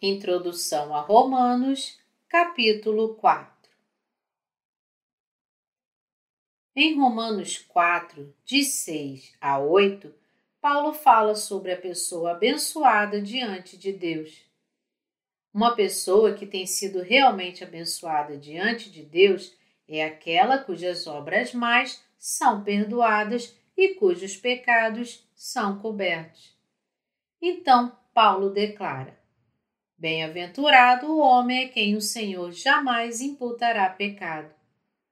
Introdução a Romanos, capítulo 4 Em Romanos 4, de 6 a 8, Paulo fala sobre a pessoa abençoada diante de Deus. Uma pessoa que tem sido realmente abençoada diante de Deus é aquela cujas obras mais são perdoadas e cujos pecados são cobertos. Então, Paulo declara: Bem-aventurado o homem a quem o Senhor jamais imputará pecado.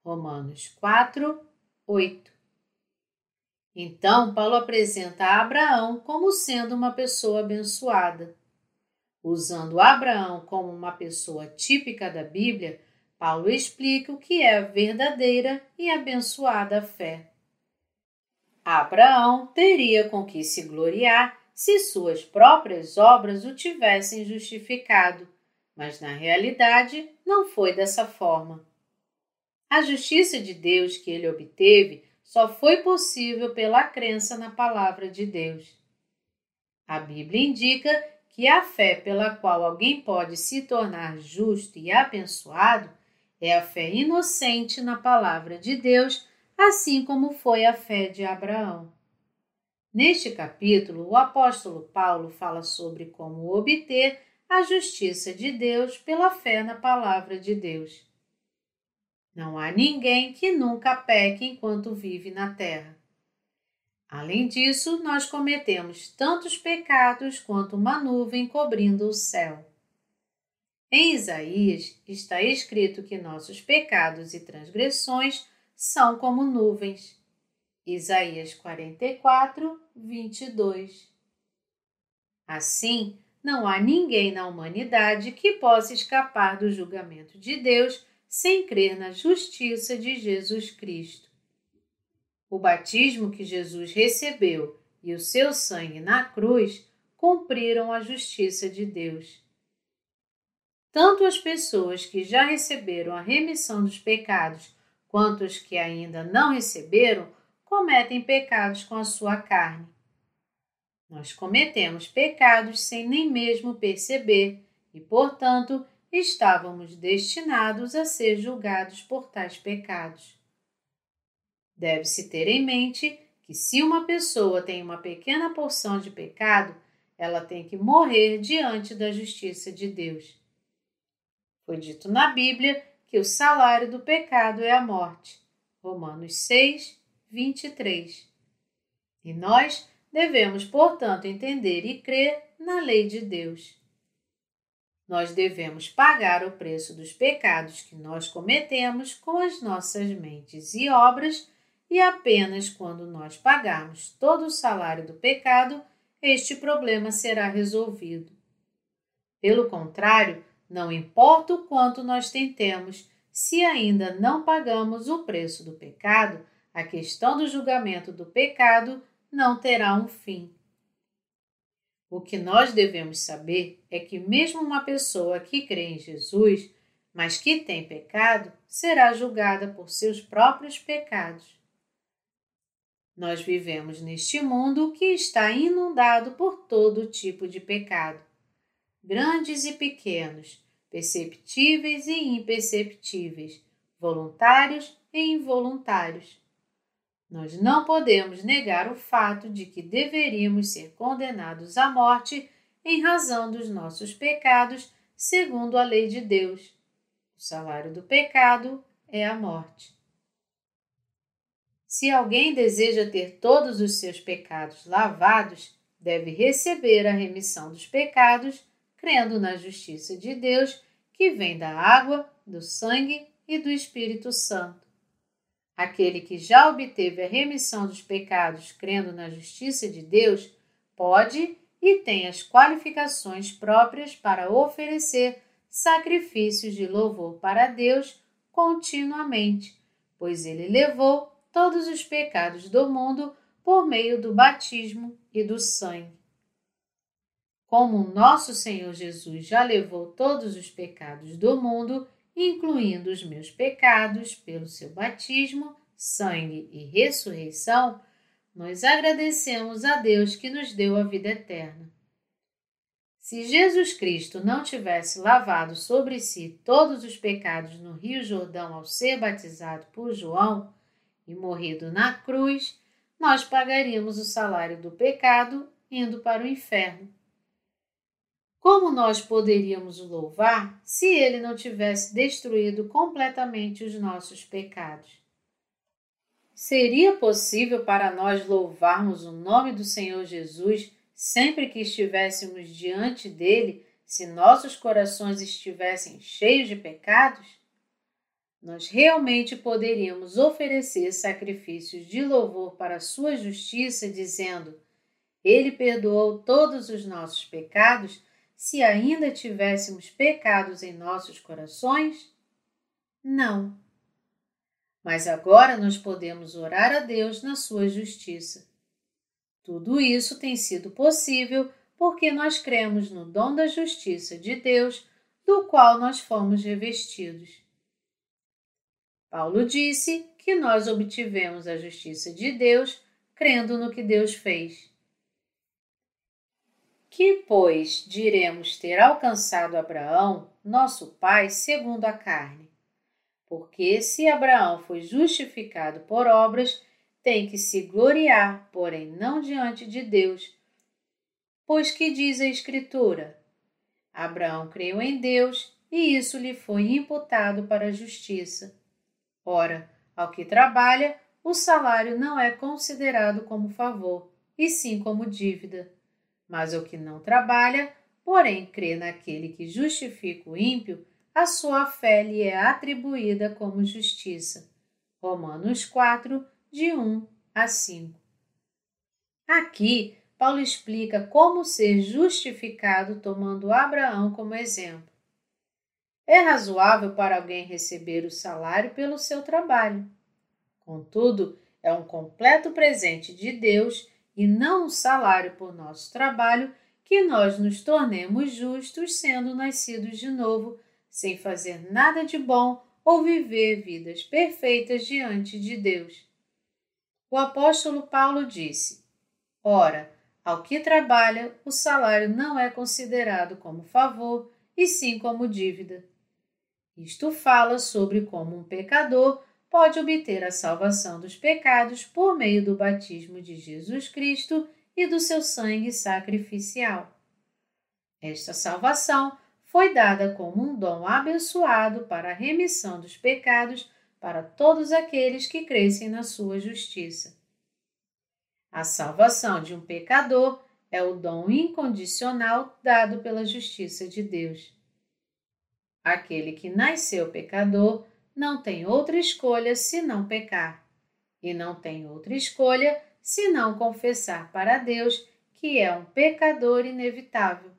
Romanos 4, 8. Então, Paulo apresenta Abraão como sendo uma pessoa abençoada. Usando Abraão como uma pessoa típica da Bíblia, Paulo explica o que é a verdadeira e abençoada fé. Abraão teria com que se gloriar se suas próprias obras o tivessem justificado, mas na realidade não foi dessa forma. A justiça de Deus que ele obteve só foi possível pela crença na palavra de Deus. A Bíblia indica que a fé pela qual alguém pode se tornar justo e abençoado é a fé inocente na palavra de Deus, assim como foi a fé de Abraão. Neste capítulo, o apóstolo Paulo fala sobre como obter a justiça de Deus pela fé na palavra de Deus. Não há ninguém que nunca peque enquanto vive na terra. Além disso, nós cometemos tantos pecados quanto uma nuvem cobrindo o céu. Em Isaías está escrito que nossos pecados e transgressões são como nuvens Isaías 44, 22. Assim, não há ninguém na humanidade que possa escapar do julgamento de Deus sem crer na justiça de Jesus Cristo. O batismo que Jesus recebeu e o seu sangue na cruz cumpriram a justiça de Deus. Tanto as pessoas que já receberam a remissão dos pecados quanto os que ainda não receberam cometem pecados com a sua carne. Nós cometemos pecados sem nem mesmo perceber e, portanto, estávamos destinados a ser julgados por tais pecados. Deve-se ter em mente que, se uma pessoa tem uma pequena porção de pecado, ela tem que morrer diante da justiça de Deus. Foi dito na Bíblia que o salário do pecado é a morte. Romanos 6, 23. E nós devemos, portanto, entender e crer na lei de Deus. Nós devemos pagar o preço dos pecados que nós cometemos com as nossas mentes e obras, e apenas quando nós pagarmos todo o salário do pecado, este problema será resolvido. Pelo contrário, não importa o quanto nós tentemos, se ainda não pagamos o preço do pecado, a questão do julgamento do pecado não terá um fim. O que nós devemos saber é que, mesmo uma pessoa que crê em Jesus, mas que tem pecado, será julgada por seus próprios pecados. Nós vivemos neste mundo que está inundado por todo tipo de pecado, grandes e pequenos, perceptíveis e imperceptíveis, voluntários e involuntários. Nós não podemos negar o fato de que deveríamos ser condenados à morte em razão dos nossos pecados, segundo a lei de Deus. O salário do pecado é a morte. Se alguém deseja ter todos os seus pecados lavados, deve receber a remissão dos pecados, crendo na justiça de Deus, que vem da água, do sangue e do Espírito Santo. Aquele que já obteve a remissão dos pecados crendo na justiça de Deus pode e tem as qualificações próprias para oferecer sacrifícios de louvor para Deus continuamente, pois ele levou todos os pecados do mundo por meio do batismo e do sangue. Como nosso Senhor Jesus já levou todos os pecados do mundo, incluindo os meus pecados, pelo seu batismo, sangue e ressurreição, nós agradecemos a Deus que nos deu a vida eterna. Se Jesus Cristo não tivesse lavado sobre si todos os pecados no Rio Jordão ao ser batizado por João e morrido na cruz, nós pagaríamos o salário do pecado indo para o inferno. Como nós poderíamos o louvar se ele não tivesse destruído completamente os nossos pecados? Seria possível para nós louvarmos o nome do Senhor Jesus sempre que estivéssemos diante dele, se nossos corações estivessem cheios de pecados? Nós realmente poderíamos oferecer sacrifícios de louvor para sua justiça, dizendo: Ele perdoou todos os nossos pecados, se ainda tivéssemos pecados em nossos corações? Não. Mas agora nós podemos orar a Deus na sua justiça. Tudo isso tem sido possível porque nós cremos no dom da justiça de Deus, do qual nós fomos revestidos. Paulo disse que nós obtivemos a justiça de Deus crendo no que Deus fez. Que, pois, diremos ter alcançado Abraão, nosso pai, segundo a carne? Porque se Abraão foi justificado por obras, tem que se gloriar, porém não diante de Deus. Pois que diz a Escritura? Abraão creu em Deus e isso lhe foi imputado para a justiça. Ora, ao que trabalha, o salário não é considerado como favor, e sim como dívida. Mas o que não trabalha, porém crê naquele que justifica o ímpio, a sua fé lhe é atribuída como justiça. Romanos 4, de 1 a 5. Aqui, Paulo explica como ser justificado tomando Abraão como exemplo. É razoável para alguém receber o salário pelo seu trabalho. Contudo, é um completo presente de Deus e não um salário por nosso trabalho que nós nos tornemos justos sendo nascidos de novo, sem fazer nada de bom ou viver vidas perfeitas diante de Deus. O apóstolo Paulo disse: Ora, ao que trabalha, o salário não é considerado como favor, e sim como dívida. Isto fala sobre como um pecador pode obter a salvação dos pecados por meio do batismo de Jesus Cristo e do seu sangue sacrificial. Esta salvação foi dada como um dom abençoado para a remissão dos pecados para todos aqueles que crescem na sua justiça. A salvação de um pecador é o dom incondicional dado pela justiça de Deus. Aquele que nasceu pecador não tem outra escolha senão pecar, e não tem outra escolha senão confessar para Deus que é um pecador inevitável.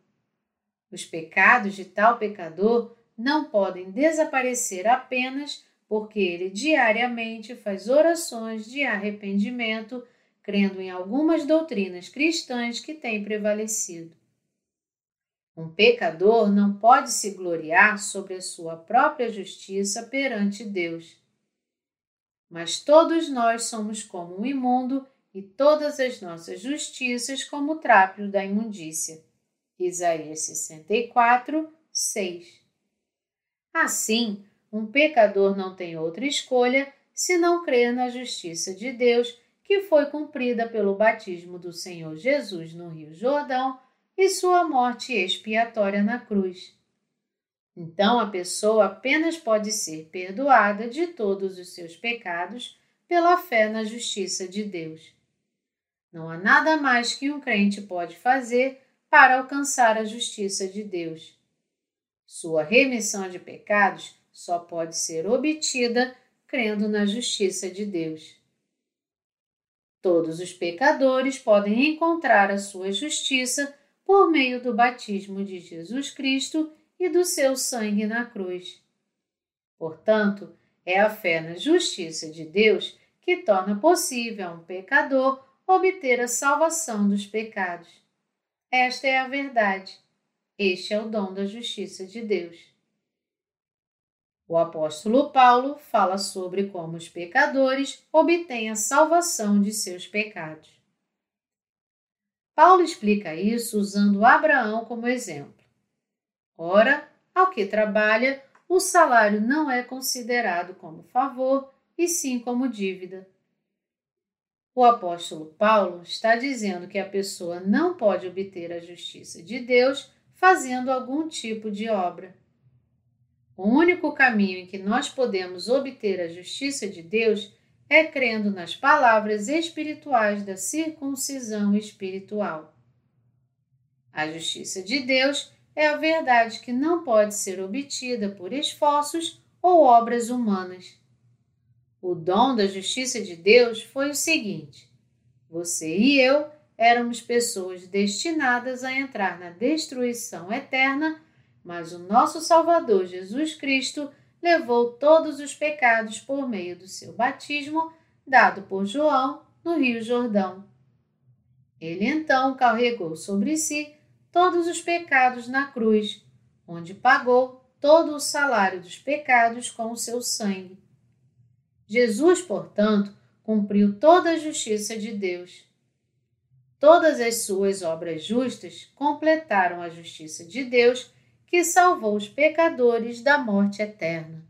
Os pecados de tal pecador não podem desaparecer apenas porque ele diariamente faz orações de arrependimento, crendo em algumas doutrinas cristãs que têm prevalecido. Um pecador não pode se gloriar sobre a sua própria justiça perante Deus. Mas todos nós somos como um imundo e todas as nossas justiças como o trápio da imundícia. Isaías 64, 6. Assim, um pecador não tem outra escolha senão crer na justiça de Deus que foi cumprida pelo batismo do Senhor Jesus no Rio Jordão e sua morte expiatória na cruz. Então a pessoa apenas pode ser perdoada de todos os seus pecados pela fé na justiça de Deus. Não há nada mais que um crente pode fazer para alcançar a justiça de Deus. Sua remissão de pecados só pode ser obtida crendo na justiça de Deus. Todos os pecadores podem encontrar a sua justiça por meio do batismo de Jesus Cristo e do seu sangue na cruz. Portanto, é a fé na justiça de Deus que torna possível a um pecador obter a salvação dos pecados. Esta é a verdade. Este é o dom da justiça de Deus. O apóstolo Paulo fala sobre como os pecadores obtêm a salvação de seus pecados. Paulo explica isso usando Abraão como exemplo. Ora, ao que trabalha, o salário não é considerado como favor, e sim como dívida. O apóstolo Paulo está dizendo que a pessoa não pode obter a justiça de Deus fazendo algum tipo de obra. O único caminho em que nós podemos obter a justiça de Deus é crendo nas palavras espirituais da circuncisão espiritual. A justiça de Deus é a verdade que não pode ser obtida por esforços ou obras humanas. O dom da justiça de Deus foi o seguinte: você e eu éramos pessoas destinadas a entrar na destruição eterna, mas o nosso Salvador Jesus Cristo levou todos os pecados por meio do seu batismo, dado por João no Rio Jordão. Ele então carregou sobre si todos os pecados na cruz, onde pagou todo o salário dos pecados com o seu sangue. Jesus, portanto, cumpriu toda a justiça de Deus. Todas as suas obras justas completaram a justiça de Deus que salvou os pecadores da morte eterna.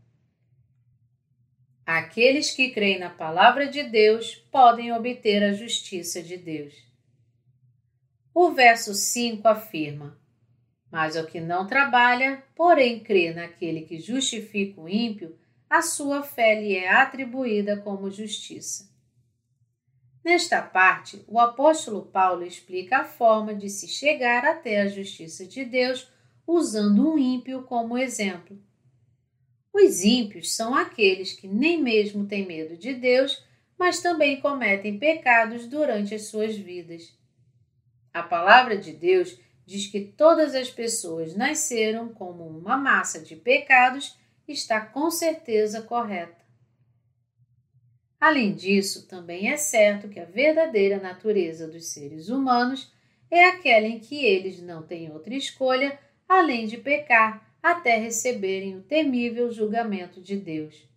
Aqueles que creem na palavra de Deus podem obter a justiça de Deus. O verso 5 afirma: Mas o que não trabalha, porém crê naquele que justifica o ímpio, a sua fé lhe é atribuída como justiça. Nesta parte, o apóstolo Paulo explica a forma de se chegar até a justiça de Deus usando um ímpio como exemplo. Os ímpios são aqueles que nem mesmo têm medo de Deus, mas também cometem pecados durante as suas vidas. A palavra de Deus diz que todas as pessoas nasceram como uma massa de pecados está com certeza correta. Além disso, também é certo que a verdadeira natureza dos seres humanos é aquela em que eles não têm outra escolha além de pecar até receberem o temível julgamento de Deus.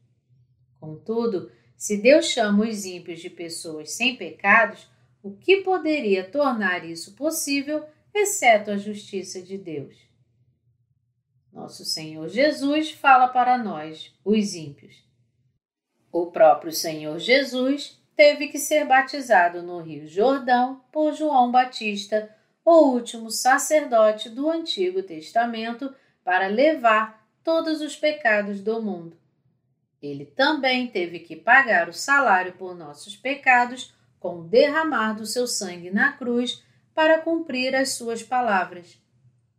Contudo, se Deus chama os ímpios de pessoas sem pecados, o que poderia tornar isso possível, exceto a justiça de Deus? Nosso Senhor Jesus fala para nós, os ímpios. O próprio Senhor Jesus teve que ser batizado no Rio Jordão por João Batista, o último sacerdote do Antigo Testamento, para levar todos os pecados do mundo. Ele também teve que pagar o salário por nossos pecados com o derramar do seu sangue na cruz para cumprir as suas palavras.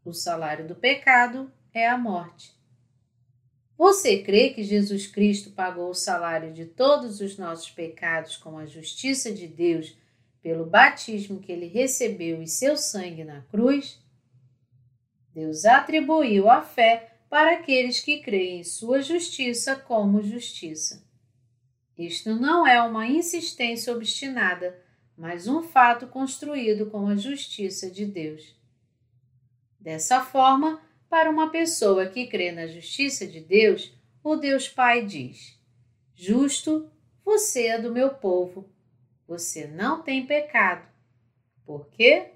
O salário do pecado é a morte. Você crê que Jesus Cristo pagou o salário de todos os nossos pecados com a justiça de Deus pelo batismo que ele recebeu e seu sangue na cruz? Deus atribuiu a fé para aqueles que creem em sua justiça como justiça. Isto não é uma insistência obstinada, mas um fato construído com a justiça de Deus. Dessa forma, para uma pessoa que crê na justiça de Deus, o Deus Pai diz: Justo, você é do meu povo. Você não tem pecado. Por quê?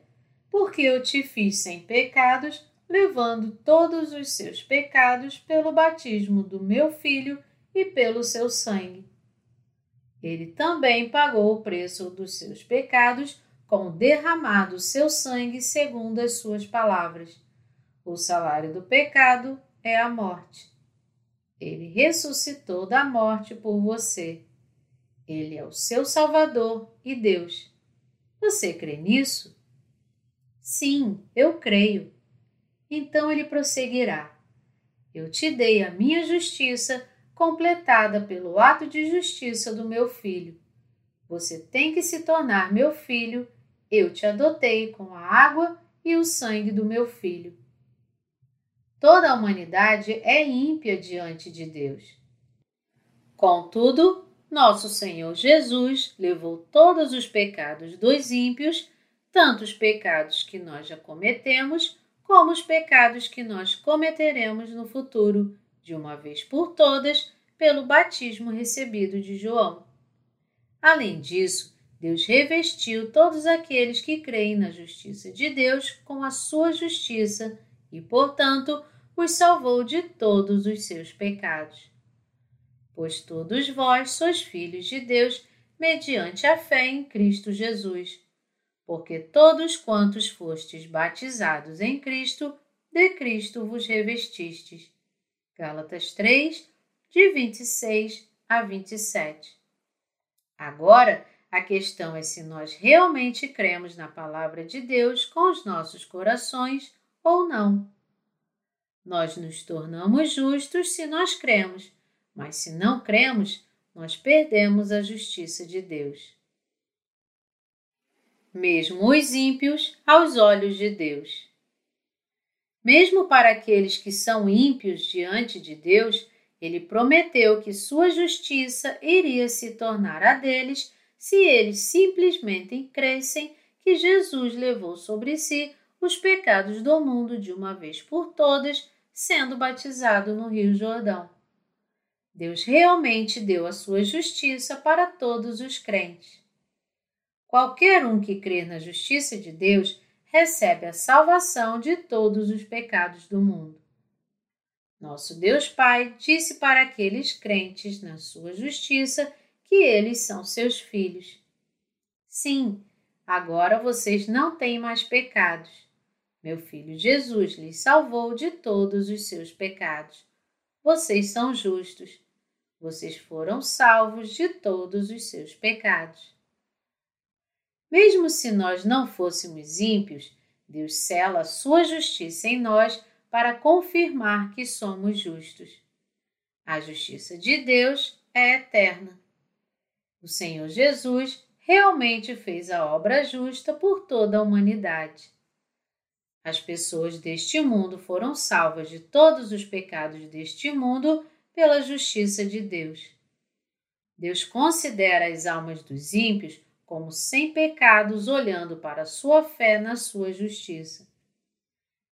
Porque eu te fiz sem pecados, levando todos os seus pecados pelo batismo do meu filho e pelo seu sangue. Ele também pagou o preço dos seus pecados com o derramar do seu sangue, segundo as suas palavras. O salário do pecado é a morte. Ele ressuscitou da morte por você. Ele é o seu Salvador e Deus. Você crê nisso? Sim, eu creio. Então ele prosseguirá: Eu te dei a minha justiça, completada pelo ato de justiça do meu filho. Você tem que se tornar meu filho. Eu te adotei com a água e o sangue do meu filho. Toda a humanidade é ímpia diante de Deus. Contudo, nosso Senhor Jesus levou todos os pecados dos ímpios, tanto os pecados que nós já cometemos, como os pecados que nós cometeremos no futuro, de uma vez por todas, pelo batismo recebido de João. Além disso, Deus revestiu todos aqueles que creem na justiça de Deus com a sua justiça e, portanto, os salvou de todos os seus pecados. Pois todos vós sois filhos de Deus mediante a fé em Cristo Jesus. Porque todos quantos fostes batizados em Cristo, de Cristo vos revestistes. Gálatas 3, de 26 a 27. Agora, a questão é se nós realmente cremos na palavra de Deus com os nossos corações ou não. Nós nos tornamos justos se nós cremos, mas se não cremos, nós perdemos a justiça de Deus. Mesmo os ímpios aos olhos de Deus. Mesmo para aqueles que são ímpios diante de Deus, ele prometeu que sua justiça iria se tornar a deles se eles simplesmente crescem que Jesus levou sobre si os pecados do mundo de uma vez por todas, sendo batizado no Rio Jordão. Deus realmente deu a sua justiça para todos os crentes. Qualquer um que crê na justiça de Deus recebe a salvação de todos os pecados do mundo. Nosso Deus Pai disse para aqueles crentes na sua justiça que eles são seus filhos. Sim, agora vocês não têm mais pecados. Meu filho Jesus lhes salvou de todos os seus pecados. Vocês são justos. Vocês foram salvos de todos os seus pecados. Mesmo se nós não fôssemos ímpios, Deus cela sua justiça em nós para confirmar que somos justos. A justiça de Deus é eterna. O Senhor Jesus realmente fez a obra justa por toda a humanidade. As pessoas deste mundo foram salvas de todos os pecados deste mundo pela justiça de Deus. Deus considera as almas dos ímpios como sem pecados, olhando para sua fé na sua justiça.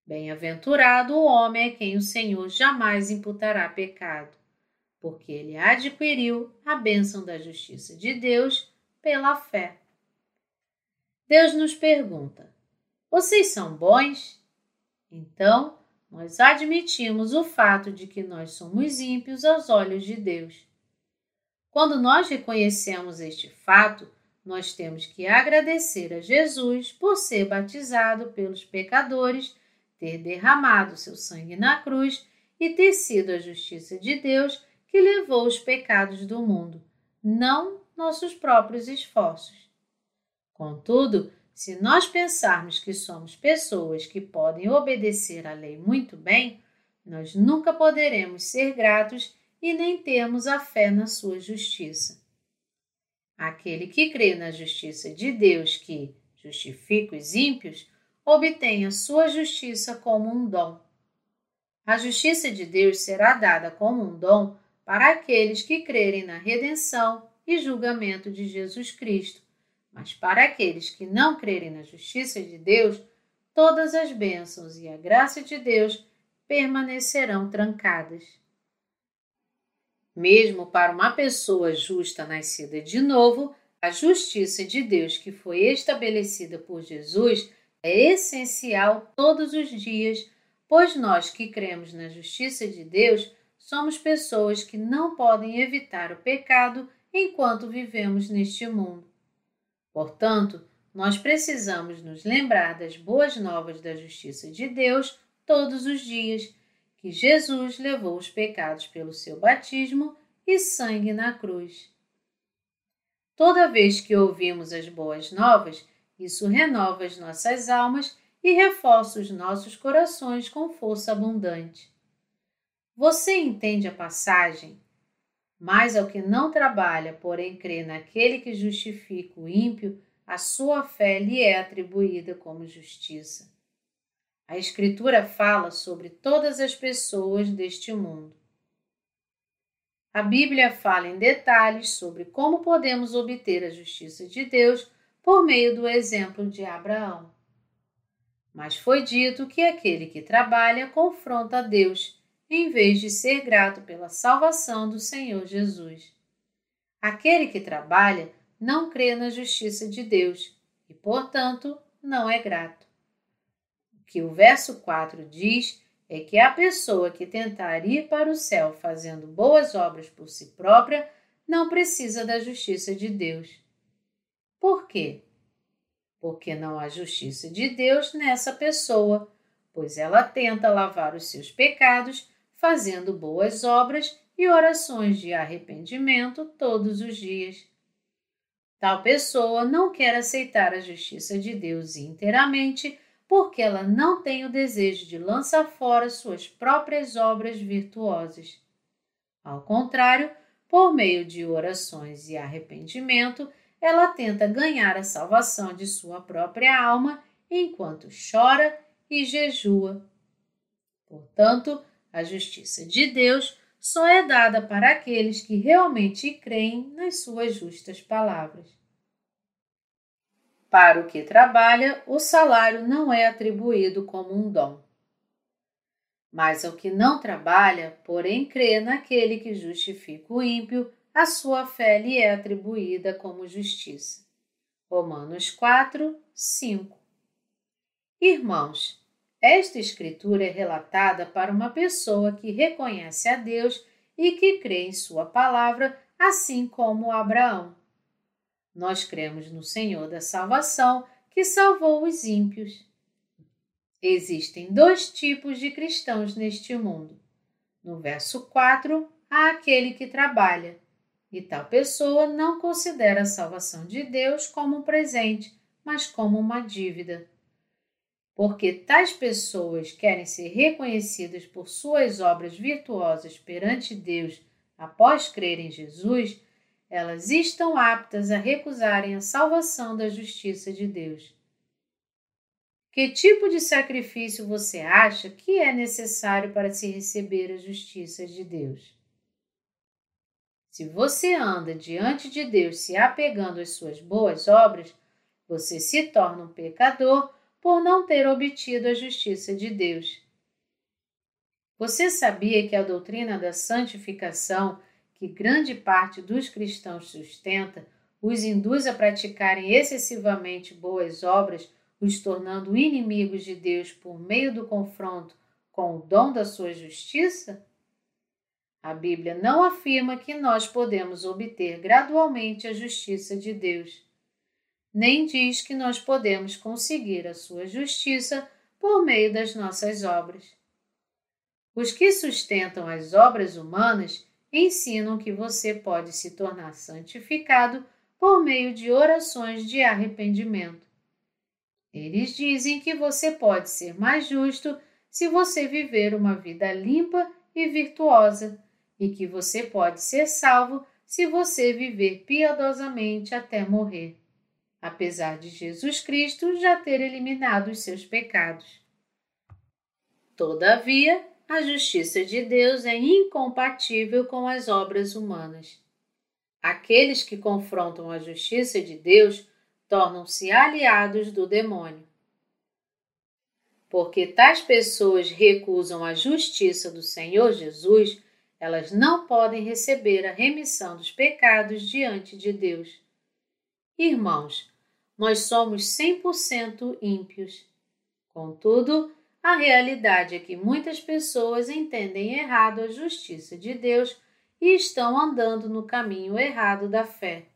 Bem-aventurado o homem a quem o Senhor jamais imputará pecado porque ele adquiriu a bênção da justiça de Deus pela fé. Deus nos pergunta: Vocês são bons? Então, nós admitimos o fato de que nós somos ímpios aos olhos de Deus. Quando nós reconhecemos este fato, nós temos que agradecer a Jesus por ser batizado pelos pecadores, ter derramado seu sangue na cruz e ter sido a justiça de Deus que levou os pecados do mundo, não nossos próprios esforços. Contudo, se nós pensarmos que somos pessoas que podem obedecer à lei muito bem, nós nunca poderemos ser gratos e nem termos a fé na sua justiça. Aquele que crê na justiça de Deus, que justifica os ímpios, obtém a sua justiça como um dom. A justiça de Deus será dada como um dom para aqueles que crerem na redenção e julgamento de Jesus Cristo, mas para aqueles que não crerem na justiça de Deus, todas as bênçãos e a graça de Deus permanecerão trancadas. Mesmo para uma pessoa justa nascida de novo, a justiça de Deus que foi estabelecida por Jesus é essencial todos os dias, pois nós que cremos na justiça de Deus somos pessoas que não podem evitar o pecado enquanto vivemos neste mundo. Portanto, nós precisamos nos lembrar das boas novas da justiça de Deus todos os dias, que Jesus levou os pecados pelo seu batismo e sangue na cruz. Toda vez que ouvimos as boas novas, isso renova as nossas almas e reforça os nossos corações com força abundante. Você entende a passagem? Mas ao que não trabalha, porém crê naquele que justifica o ímpio, a sua fé lhe é atribuída como justiça. A Escritura fala sobre todas as pessoas deste mundo. A Bíblia fala em detalhes sobre como podemos obter a justiça de Deus por meio do exemplo de Abraão. Mas foi dito que aquele que trabalha confronta Deus em vez de ser grato pela salvação do Senhor Jesus. Aquele que trabalha não crê na justiça de Deus e, portanto, não é grato. O que o verso 4 diz é que a pessoa que tentar ir para o céu fazendo boas obras por si própria não precisa da justiça de Deus. Por quê? Porque não há justiça de Deus nessa pessoa, pois ela tenta lavar os seus pecados fazendo boas obras e orações de arrependimento todos os dias. Tal pessoa não quer aceitar a justiça de Deus inteiramente porque ela não tem o desejo de lançar fora suas próprias obras virtuosas. Ao contrário, por meio de orações e arrependimento, ela tenta ganhar a salvação de sua própria alma enquanto chora e jejua. Portanto, a justiça de Deus só é dada para aqueles que realmente creem nas suas justas palavras. Para o que trabalha, o salário não é atribuído como um dom. Mas ao que não trabalha, porém crê naquele que justifica o ímpio, a sua fé lhe é atribuída como justiça. Romanos 4, 5 Irmãos, esta escritura é relatada para uma pessoa que reconhece a Deus e que crê em Sua palavra, assim como Abraão. Nós cremos no Senhor da salvação que salvou os ímpios. Existem dois tipos de cristãos neste mundo. No verso 4, há aquele que trabalha, e tal pessoa não considera a salvação de Deus como um presente, mas como uma dívida. Porque tais pessoas querem ser reconhecidas por suas obras virtuosas perante Deus após crer em Jesus, elas estão aptas a recusarem a salvação da justiça de Deus. Que tipo de sacrifício você acha que é necessário para se receber a justiça de Deus? Se você anda diante de Deus se apegando às suas boas obras, você se torna um pecador por não ter obtido a justiça de Deus. Você sabia que a doutrina da santificação, que grande parte dos cristãos sustenta, os induz a praticarem excessivamente boas obras os tornando inimigos de Deus por meio do confronto com o dom da sua justiça? A Bíblia não afirma que nós podemos obter gradualmente a justiça de Deus, nem diz que nós podemos conseguir a sua justiça por meio das nossas obras. Os que sustentam as obras humanas ensinam que você pode se tornar santificado por meio de orações de arrependimento. Eles dizem que você pode ser mais justo se você viver uma vida limpa e virtuosa, e que você pode ser salvo se você viver piedosamente até morrer, apesar de Jesus Cristo já ter eliminado os seus pecados. Todavia, a justiça de Deus é incompatível com as obras humanas. Aqueles que confrontam a justiça de Deus tornam-se aliados do demônio. Porque tais pessoas recusam a justiça do Senhor Jesus, elas não podem receber a remissão dos pecados diante de Deus. Irmãos, nós somos 100% ímpios. Contudo, a realidade é que muitas pessoas entendem errado a justiça de Deus e estão andando no caminho errado da fé.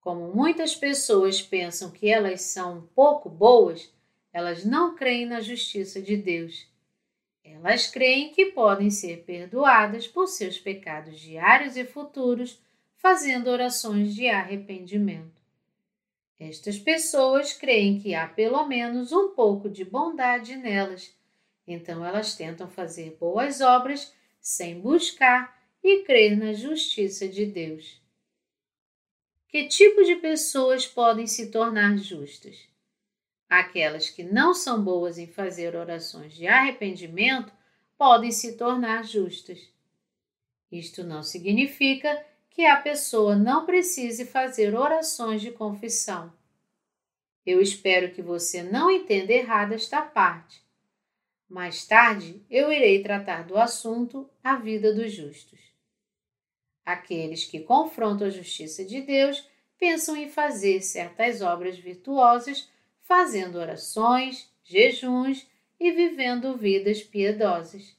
Como muitas pessoas pensam que elas são um pouco boas, elas não creem na justiça de Deus. Elas creem que podem ser perdoadas por seus pecados diários e futuros, fazendo orações de arrependimento. Estas pessoas creem que há pelo menos um pouco de bondade nelas, então elas tentam fazer boas obras sem buscar e crer na justiça de Deus. Que tipo de pessoas podem se tornar justas? Aquelas que não são boas em fazer orações de arrependimento podem se tornar justas. Isto não significa que a pessoa não precise fazer orações de confissão. Eu espero que você não entenda errado esta parte. Mais tarde eu irei tratar do assunto a vida dos justos. Aqueles que confrontam a justiça de Deus pensam em fazer certas obras virtuosas, fazendo orações, jejuns e vivendo vidas piedosas.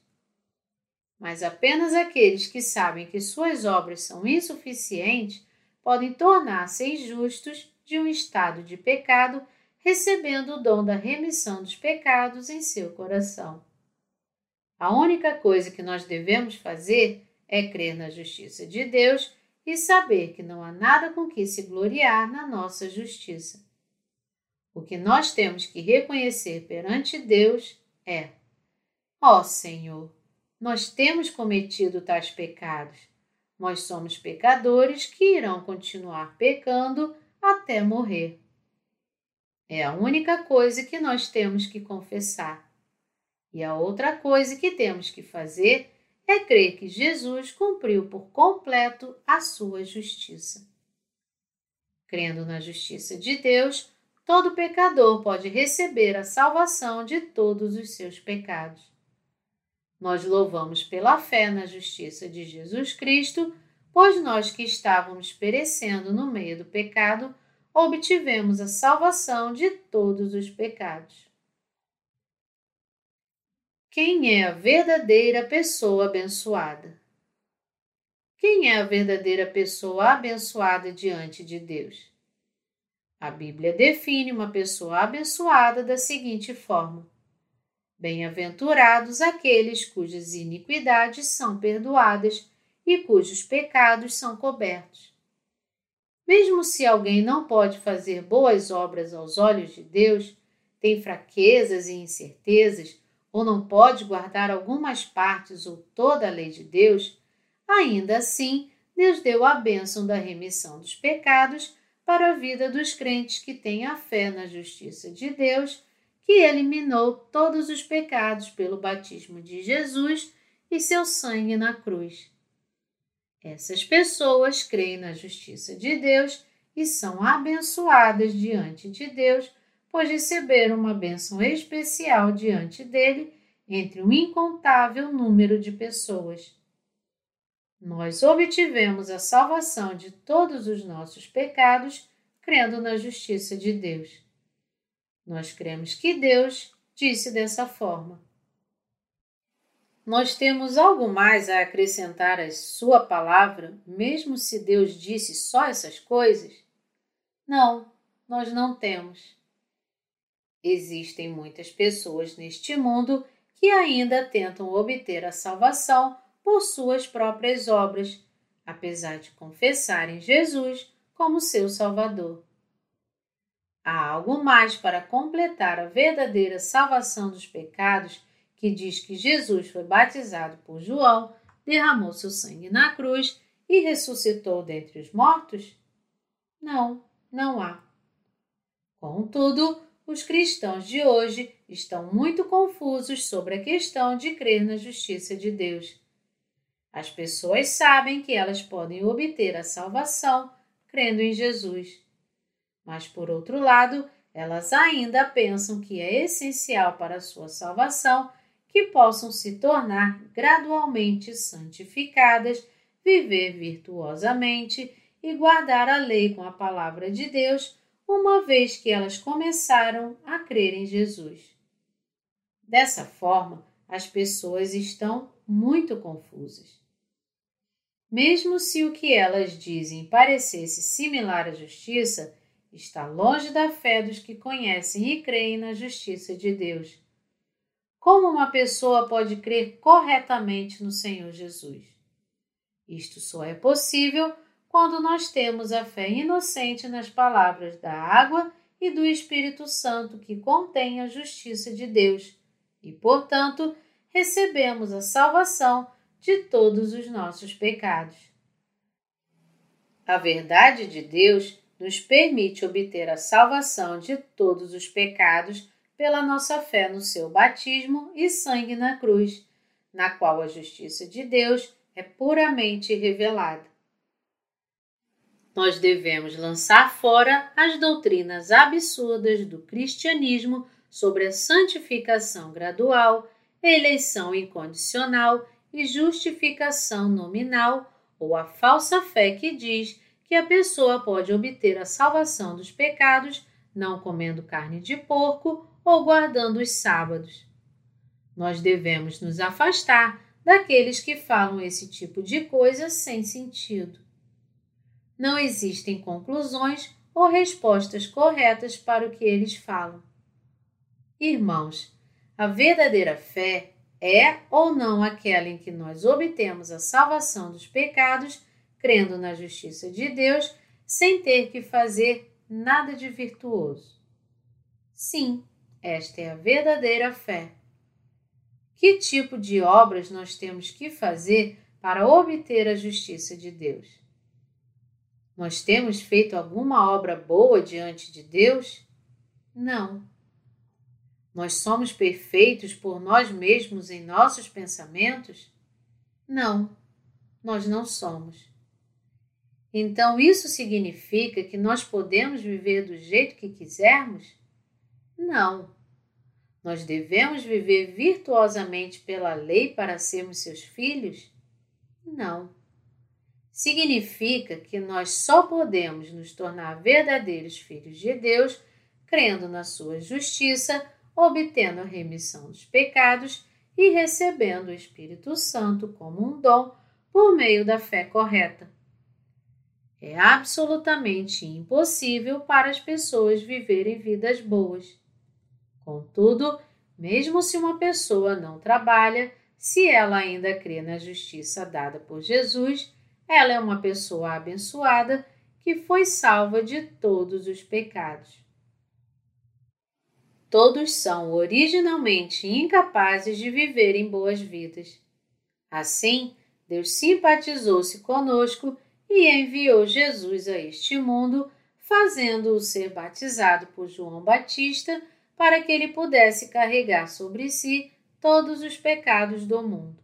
Mas apenas aqueles que sabem que suas obras são insuficientes podem tornar-se injustos de um estado de pecado, recebendo o dom da remissão dos pecados em seu coração. A única coisa que nós devemos fazer é crer na justiça de Deus e saber que não há nada com que se gloriar na nossa justiça. O que nós temos que reconhecer perante Deus é: Ó oh, Senhor, nós temos cometido tais pecados. Nós somos pecadores que irão continuar pecando até morrer. É a única coisa que nós temos que confessar. E a outra coisa que temos que fazer é crer que Jesus cumpriu por completo a sua justiça. Crendo na justiça de Deus, todo pecador pode receber a salvação de todos os seus pecados. Nós louvamos pela fé na justiça de Jesus Cristo, pois nós que estávamos perecendo no meio do pecado, obtivemos a salvação de todos os pecados. Quem é a verdadeira pessoa abençoada? Quem é a verdadeira pessoa abençoada diante de Deus? A Bíblia define uma pessoa abençoada da seguinte forma: Bem-aventurados aqueles cujas iniquidades são perdoadas e cujos pecados são cobertos. Mesmo se alguém não pode fazer boas obras aos olhos de Deus, tem fraquezas e incertezas, ou não pode guardar algumas partes ou toda a lei de Deus, ainda assim Deus deu a bênção da remissão dos pecados para a vida dos crentes que têm a fé na justiça de Deus, eliminou todos os pecados pelo batismo de Jesus e seu sangue na cruz. Essas pessoas creem na justiça de Deus e são abençoadas diante de Deus pois receberam uma bênção especial diante dele entre um incontável número de pessoas. Nós obtivemos a salvação de todos os nossos pecados crendo na justiça de Deus. Nós cremos que Deus disse dessa forma. Nós temos algo mais a acrescentar à Sua palavra, mesmo se Deus disse só essas coisas? Não, nós não temos. Existem muitas pessoas neste mundo que ainda tentam obter a salvação por suas próprias obras, apesar de confessarem Jesus como seu Salvador. Há algo mais para completar a verdadeira salvação dos pecados que diz que Jesus foi batizado por João, derramou seu sangue na cruz e ressuscitou dentre os mortos? Não, não há. Contudo, os cristãos de hoje estão muito confusos sobre a questão de crer na justiça de Deus. As pessoas sabem que elas podem obter a salvação crendo em Jesus. Mas, por outro lado, elas ainda pensam que é essencial para sua salvação que possam se tornar gradualmente santificadas, viver virtuosamente e guardar a lei com a palavra de Deus uma vez que elas começaram a crer em Jesus. Dessa forma, as pessoas estão muito confusas. Mesmo se o que elas dizem parecesse similar à justiça, está longe da fé dos que conhecem e creem na justiça de Deus. Como uma pessoa pode crer corretamente no Senhor Jesus? Isto só é possível quando nós temos a fé inocente nas palavras da água e do Espírito Santo que contém a justiça de Deus e, portanto, recebemos a salvação de todos os nossos pecados. A verdade de Deus nos permite obter a salvação de todos os pecados pela nossa fé no seu batismo e sangue na cruz, na qual a justiça de Deus é puramente revelada. Nós devemos lançar fora as doutrinas absurdas do cristianismo sobre a santificação gradual, eleição incondicional e justificação nominal, ou a falsa fé que diz que a pessoa pode obter a salvação dos pecados não comendo carne de porco ou guardando os sábados. Nós devemos nos afastar daqueles que falam esse tipo de coisa sem sentido. Não existem conclusões ou respostas corretas para o que eles falam. Irmãos, a verdadeira fé é ou não aquela em que nós obtemos a salvação dos pecados, crendo na justiça de Deus, sem ter que fazer nada de virtuoso. Sim, esta é a verdadeira fé. Que tipo de obras nós temos que fazer para obter a justiça de Deus? Nós temos feito alguma obra boa diante de Deus? Não. Nós somos perfeitos por nós mesmos em nossos pensamentos? Não, nós não somos. Então isso significa que nós podemos viver do jeito que quisermos? Não. Nós devemos viver virtuosamente pela lei para sermos seus filhos? Não. Significa que nós só podemos nos tornar verdadeiros filhos de Deus crendo na sua justiça, obtendo a remissão dos pecados e recebendo o Espírito Santo como um dom por meio da fé correta. É absolutamente impossível para as pessoas viverem vidas boas. Contudo, mesmo se uma pessoa não trabalha, se ela ainda crê na justiça dada por Jesus, ela é uma pessoa abençoada que foi salva de todos os pecados. Todos são originalmente incapazes de viverem boas vidas. Assim, Deus simpatizou-se conosco e enviou Jesus a este mundo, fazendo-o ser batizado por João Batista para que ele pudesse carregar sobre si todos os pecados do mundo.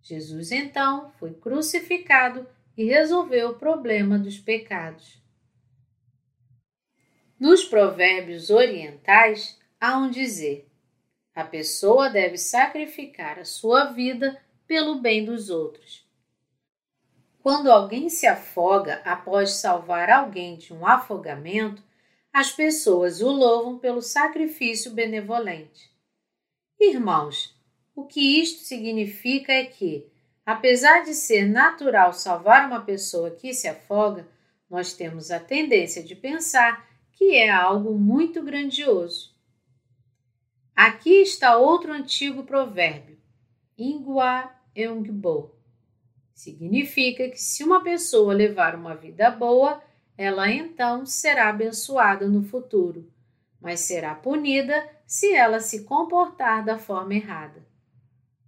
Jesus então foi crucificado e resolveu o problema dos pecados. Nos provérbios orientais há um dizer: a pessoa deve sacrificar a sua vida pelo bem dos outros. Quando alguém se afoga após salvar alguém de um afogamento, as pessoas o louvam pelo sacrifício benevolente. Irmãos, o que isto significa é que, apesar de ser natural salvar uma pessoa que se afoga, nós temos a tendência de pensar que é algo muito grandioso. Aqui está outro antigo provérbio, Ingua Eungbo. Significa que se uma pessoa levar uma vida boa, ela então será abençoada no futuro, mas será punida se ela se comportar da forma errada.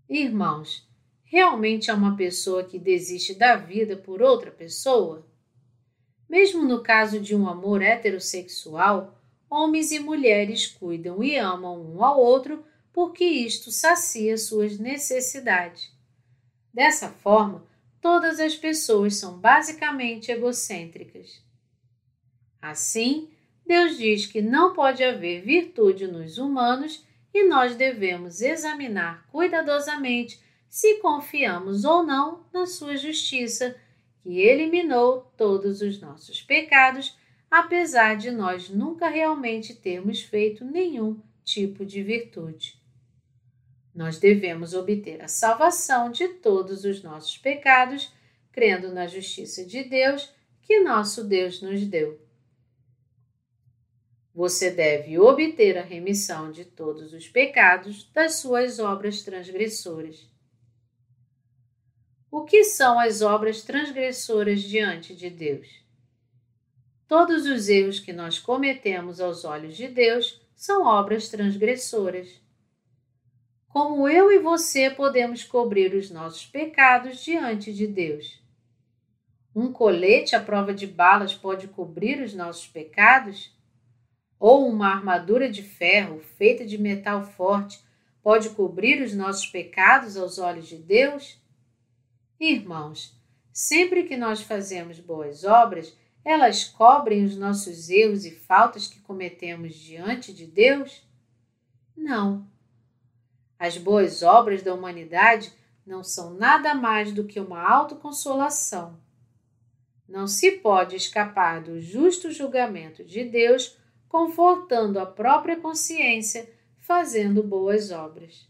Irmãos, realmente é uma pessoa que desiste da vida por outra pessoa? Mesmo no caso de um amor heterossexual, homens e mulheres cuidam e amam um ao outro porque isto sacia suas necessidades. Dessa forma, todas as pessoas são basicamente egocêntricas. Assim, Deus diz que não pode haver virtude nos humanos e nós devemos examinar cuidadosamente se confiamos ou não na sua justiça, que eliminou todos os nossos pecados, apesar de nós nunca realmente termos feito nenhum tipo de virtude. Nós devemos obter a salvação de todos os nossos pecados, crendo na justiça de Deus que nosso Deus nos deu. Você deve obter a remissão de todos os pecados das suas obras transgressoras. O que são as obras transgressoras diante de Deus? Todos os erros que nós cometemos aos olhos de Deus são obras transgressoras. Como eu e você podemos cobrir os nossos pecados diante de Deus? Um colete à prova de balas pode cobrir os nossos pecados? ou uma armadura de ferro feita de metal forte pode cobrir os nossos pecados aos olhos de Deus? Irmãos, sempre que nós fazemos boas obras, elas cobrem os nossos erros e faltas que cometemos diante de Deus? Não. As boas obras da humanidade não são nada mais do que uma autoconsolação. não se pode escapar do justo julgamento de Deus, confortando a própria consciência, fazendo boas obras.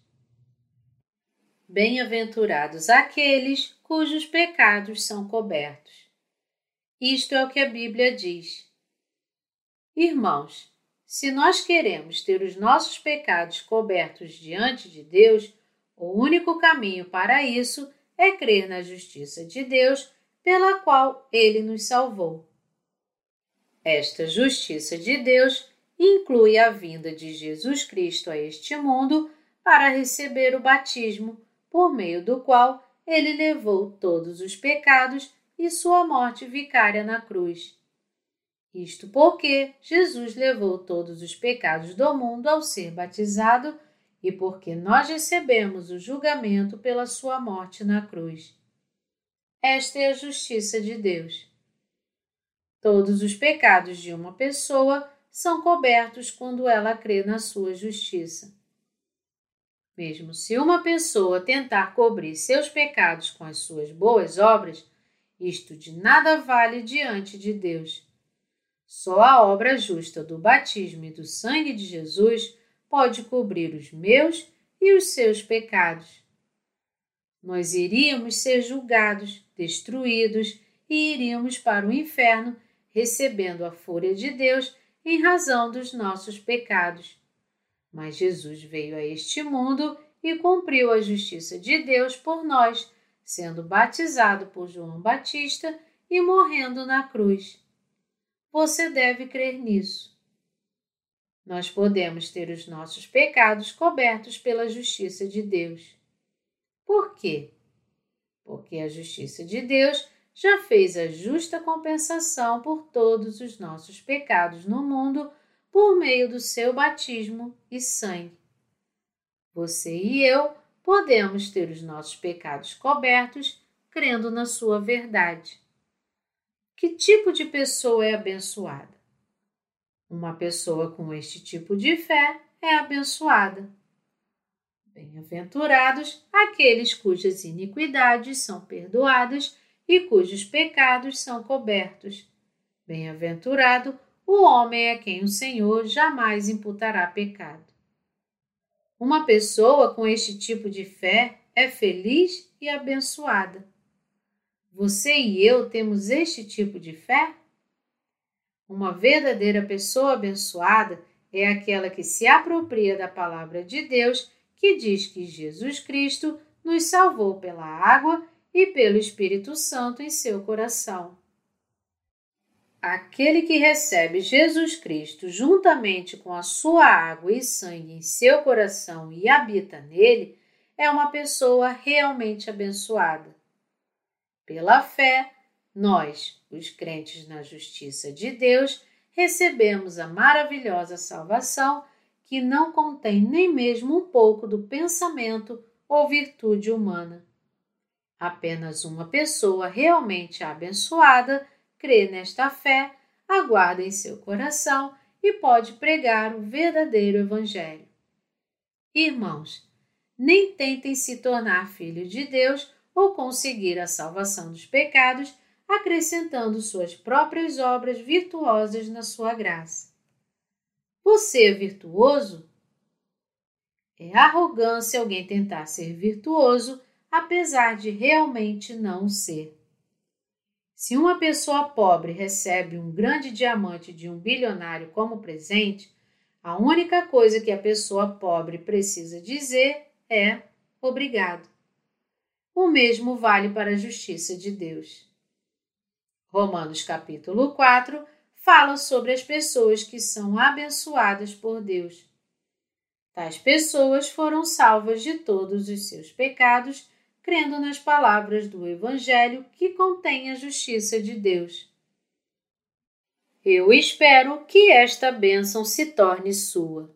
Bem-aventurados aqueles cujos pecados são cobertos. Isto é o que a Bíblia diz. Irmãos, se nós queremos ter os nossos pecados cobertos diante de Deus, o único caminho para isso é crer na justiça de Deus, pela qual ele nos salvou. Esta justiça de Deus inclui a vinda de Jesus Cristo a este mundo para receber o batismo, por meio do qual ele levou todos os pecados e sua morte vicária na cruz. Isto porque Jesus levou todos os pecados do mundo ao ser batizado e porque nós recebemos o julgamento pela sua morte na cruz. Esta é a justiça de Deus. Todos os pecados de uma pessoa são cobertos quando ela crê na sua justiça. Mesmo se uma pessoa tentar cobrir seus pecados com as suas boas obras, isto de nada vale diante de Deus. Só a obra justa do batismo e do sangue de Jesus pode cobrir os meus e os seus pecados. Nós iríamos ser julgados, destruídos e iríamos para o inferno, recebendo a fúria de Deus em razão dos nossos pecados. Mas Jesus veio a este mundo e cumpriu a justiça de Deus por nós sendo batizado por João Batista e morrendo na cruz. Você deve crer nisso. Nós podemos ter os nossos pecados cobertos pela justiça de Deus. Por quê? Porque a justiça de Deus já fez a justa compensação por todos os nossos pecados no mundo por meio do seu batismo e sangue. Você e eu podemos ter os nossos pecados cobertos crendo na sua verdade. Que tipo de pessoa é abençoada? Uma pessoa com este tipo de fé é abençoada. Bem-aventurados aqueles cujas iniquidades são perdoadas e cujos pecados são cobertos. Bem-aventurado o homem a quem o Senhor jamais imputará pecado. Uma pessoa com este tipo de fé é feliz e abençoada. Você e eu temos este tipo de fé? Uma verdadeira pessoa abençoada é aquela que se apropria da palavra de Deus, que diz que Jesus Cristo nos salvou pela água e pelo Espírito Santo em seu coração. Aquele que recebe Jesus Cristo juntamente com a sua água e sangue em seu coração e habita nele é uma pessoa realmente abençoada. Pela fé, nós, os crentes na justiça de Deus, recebemos a maravilhosa salvação que não contém nem mesmo um pouco do pensamento ou virtude humana. Apenas uma pessoa realmente abençoada crê nesta fé, aguarda em seu coração e pode pregar o verdadeiro Evangelho. Irmãos, nem tentem se tornar filhos de Deus ou conseguir a salvação dos pecados acrescentando suas próprias obras virtuosas na sua graça. Você é virtuoso? É arrogância alguém tentar ser virtuoso apesar de realmente não ser. Se uma pessoa pobre recebe um grande diamante de um bilionário como presente, a única coisa que a pessoa pobre precisa dizer é obrigado. O mesmo vale para a justiça de Deus. Romanos capítulo 4 fala sobre as pessoas que são abençoadas por Deus. Tais pessoas foram salvas de todos os seus pecados crendo nas palavras do Evangelho que contém a justiça de Deus. Eu espero que esta bênção se torne sua.